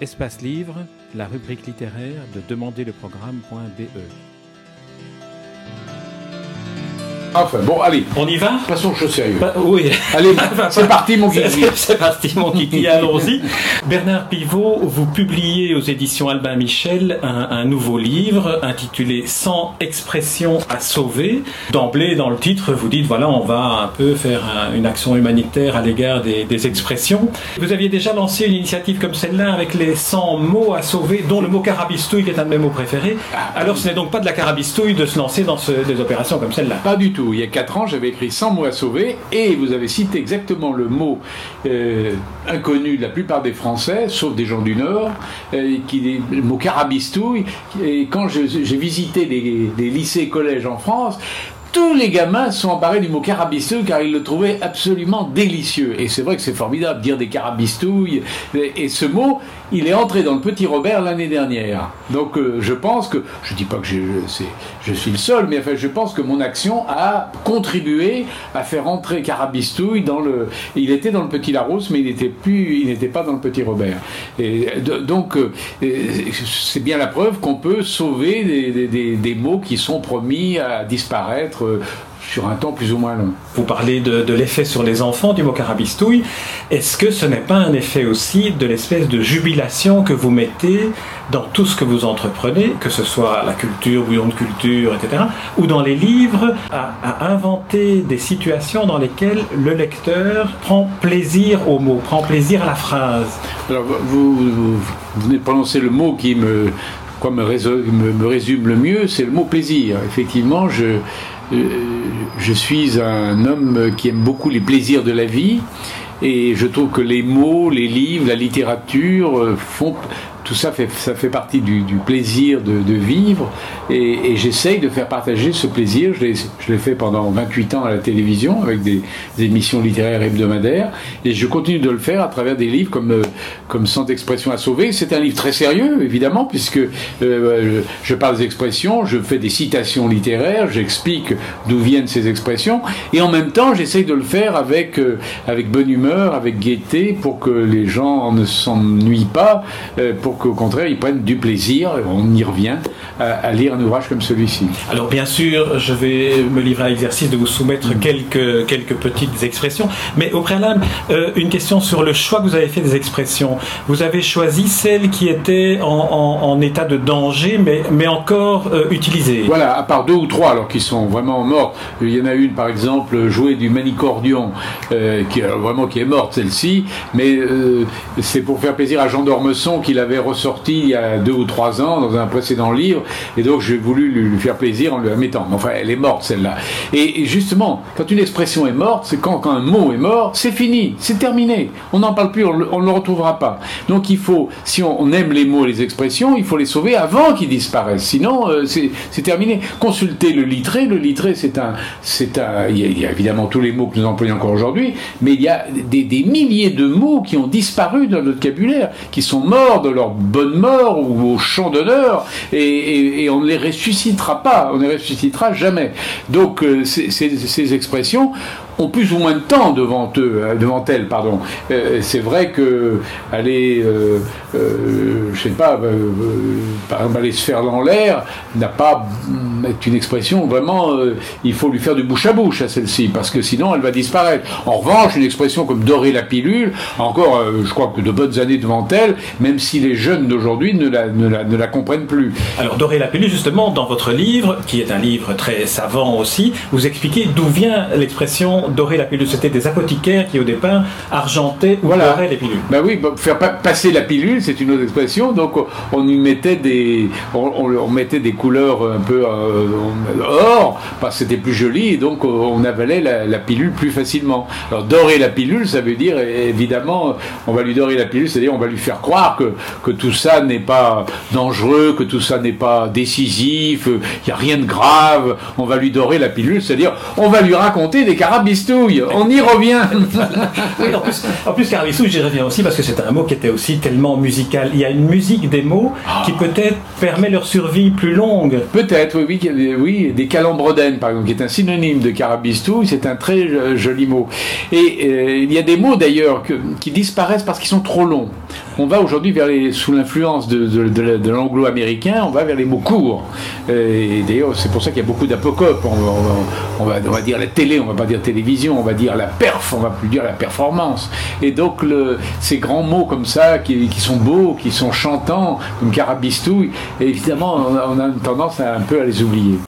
Espace Livre, la rubrique littéraire de Demander Enfin, bon, allez. On y va Passons aux choses sérieuses. Bah, Oui. Allez, c'est parti, mon kiki. C'est parti, mon kiki, allons-y. Bernard Pivot, vous publiez aux éditions Albin Michel un, un nouveau livre intitulé Sans expression à sauver. D'emblée, dans le titre, vous dites voilà, on va un peu faire un- une action humanitaire à l'égard des, des expressions. Vous aviez déjà lancé une initiative comme celle-là avec les 100 mots à sauver, dont le mot carabistouille qui est un de mes mots préférés. Alors, ce n'est donc pas de la carabistouille de se lancer dans ce- des opérations comme celle-là. Pas du tout. Il y a 4 ans, j'avais écrit 100 mots à sauver et vous avez cité exactement le mot euh, inconnu de la plupart des Français, sauf des gens du Nord, euh, qui le mot carabistouille. Et quand j'ai visité des lycées et collèges en France, tous les gamins sont emparés du mot carabistouille car ils le trouvaient absolument délicieux. Et c'est vrai que c'est formidable de dire des carabistouilles. Et, ce mot, il est entré dans le Petit Robert l'année dernière. Donc euh, je pense que, je dis pas que je suis le seul, mais enfin je pense que mon action a contribué à faire entrer carabistouille dans le. Il était dans le Petit Larousse, mais il n'était plus, il n'était pas dans le Petit Robert. Donc euh, c'est bien la preuve qu'on peut sauver des mots qui sont promis à disparaître euh, sur un temps plus ou moins long. Vous parlez de, de l'effet sur les enfants du mot carabistouille. Est-ce que ce n'est pas un effet aussi de l'espèce de jubilation que vous mettez dans tout ce que vous entreprenez, que ce soit la culture, bouillon de culture, etc., ou dans les livres, à, à inventer des situations dans lesquelles le lecteur prend plaisir au mot, prend plaisir à la phrase? Alors, vous, vous, vous venez de prononcer le mot qui me, quoi, me, résume le mieux, c'est le mot plaisir. Effectivement, je, euh, je suis un homme qui aime beaucoup les plaisirs de la vie et je trouve que les mots, les livres, la littérature euh, font. Tout ça fait, ça fait partie du, plaisir de, vivre et, j'essaye de faire partager ce plaisir. Je l'ai fait pendant 28 ans à la télévision avec des, émissions littéraires hebdomadaires et je continue de le faire à travers des livres comme, euh, comme Sans expression à sauver. C'est un livre très sérieux, évidemment, puisque euh, je parle des expressions, je fais des citations littéraires, j'explique d'où viennent ces expressions et en même temps j'essaye de le faire avec, euh, avec bonne humeur, avec gaieté pour que les gens ne s'ennuient pas, qu'au contraire ils prennent du plaisir, on y revient, à, à lire un ouvrage comme celui-ci. Alors bien sûr, je vais me livrer à l'exercice de vous soumettre quelques, quelques petites expressions, mais au préalable, euh, une question sur le choix que vous avez fait des expressions. Vous avez choisi celles qui étaient en, en- en état de danger, mais, mais encore euh, utilisées. Voilà, à part deux ou trois alors qui sont vraiment mortes. Il y en a une par exemple jouée du manicordion euh, qui alors, vraiment qui est morte celle-ci, mais c'est pour faire plaisir à Jean d'Ormesson qu'il avait ressorti il y a deux ou trois ans dans un précédent livre et donc j'ai voulu lui faire plaisir en lui la mettant. Enfin, elle est morte celle-là. Et, justement, quand une expression est morte, c'est quand, quand un mot est mort, c'est fini, c'est terminé. On n'en parle plus, on ne le retrouvera pas. Donc il faut, si on, on aime les mots et les expressions, il faut les sauver avant qu'ils disparaissent. Sinon, euh, c'est terminé. Consultez le littré. Le littré, c'est un, c'est un. Il y, a, il y a évidemment tous les mots que nous employons encore aujourd'hui, mais il y a des, des milliers de mots qui ont disparu dans notre vocabulaire, qui sont morts de leur bonne mort ou au champ d'honneur, et, on ne les ressuscitera pas. On ne les ressuscitera jamais. Donc euh, ces expressions ont plus ou moins de temps devant eux, euh, devant elles, pardon. Euh, c'est vrai que aller, euh, je sais pas, aller se faire dans l'air n'a pas est une expression vraiment. il faut lui faire du bouche à bouche à celle-ci parce que sinon elle va disparaître. En revanche, une expression comme dorer la pilule, encore, je crois que de bonnes années devant elle, même si les jeunes d'aujourd'hui ne la, ne, la, ne la comprennent plus. Alors Doré la pilule, justement, dans votre livre, qui est un livre très savant aussi, vous expliquez d'où vient l'expression dorer la pilule. C'était des apothicaires qui au départ argentaient ou Voilà. doraient les pilules. Ben oui, bah, faire pa- passer la pilule, c'est une autre expression. Donc on- on y mettait des, on, on- on mettait des couleurs un peu euh, or, parce que c'était plus joli, et donc on avalait la, la pilule plus facilement. Alors dorer la pilule, ça veut dire évidemment, on va lui dorer la pilule, c'est-à-dire on va lui faire croire que, que tout ça n'est pas dangereux, que tout ça n'est pas décisif, il n'y a rien de grave. On va lui dorer la pilule, c'est-à-dire on va lui raconter des carabistouilles on y revient. oui, en plus, en plus j'y reviens aussi parce que c'est un mot qui était aussi tellement musical. Il y a une musique des mots qui peut-être permet leur survie plus longue. Peut-être, oui, oui, oui, des calambrodennes, par exemple, qui est un synonyme de carabistouille, c'est un très joli mot. Et euh, il y a des mots d'ailleurs qui disparaissent parce qu'ils sont trop longs. On va aujourd'hui vers les, sous l'influence de, de, l'anglo-américain, on va vers les mots courts. Euh, et d'ailleurs, c'est pour ça qu'il y a beaucoup d'apocopes. On, va, on va dire la télé, on va pas dire télévision, on va dire la perf, on va plus dire la performance. Et donc, le, ces grands mots comme ça, qui, qui, sont beaux, qui sont chantants, comme carabistouille, évidemment, on a, on a tendance à un peu à les oublier.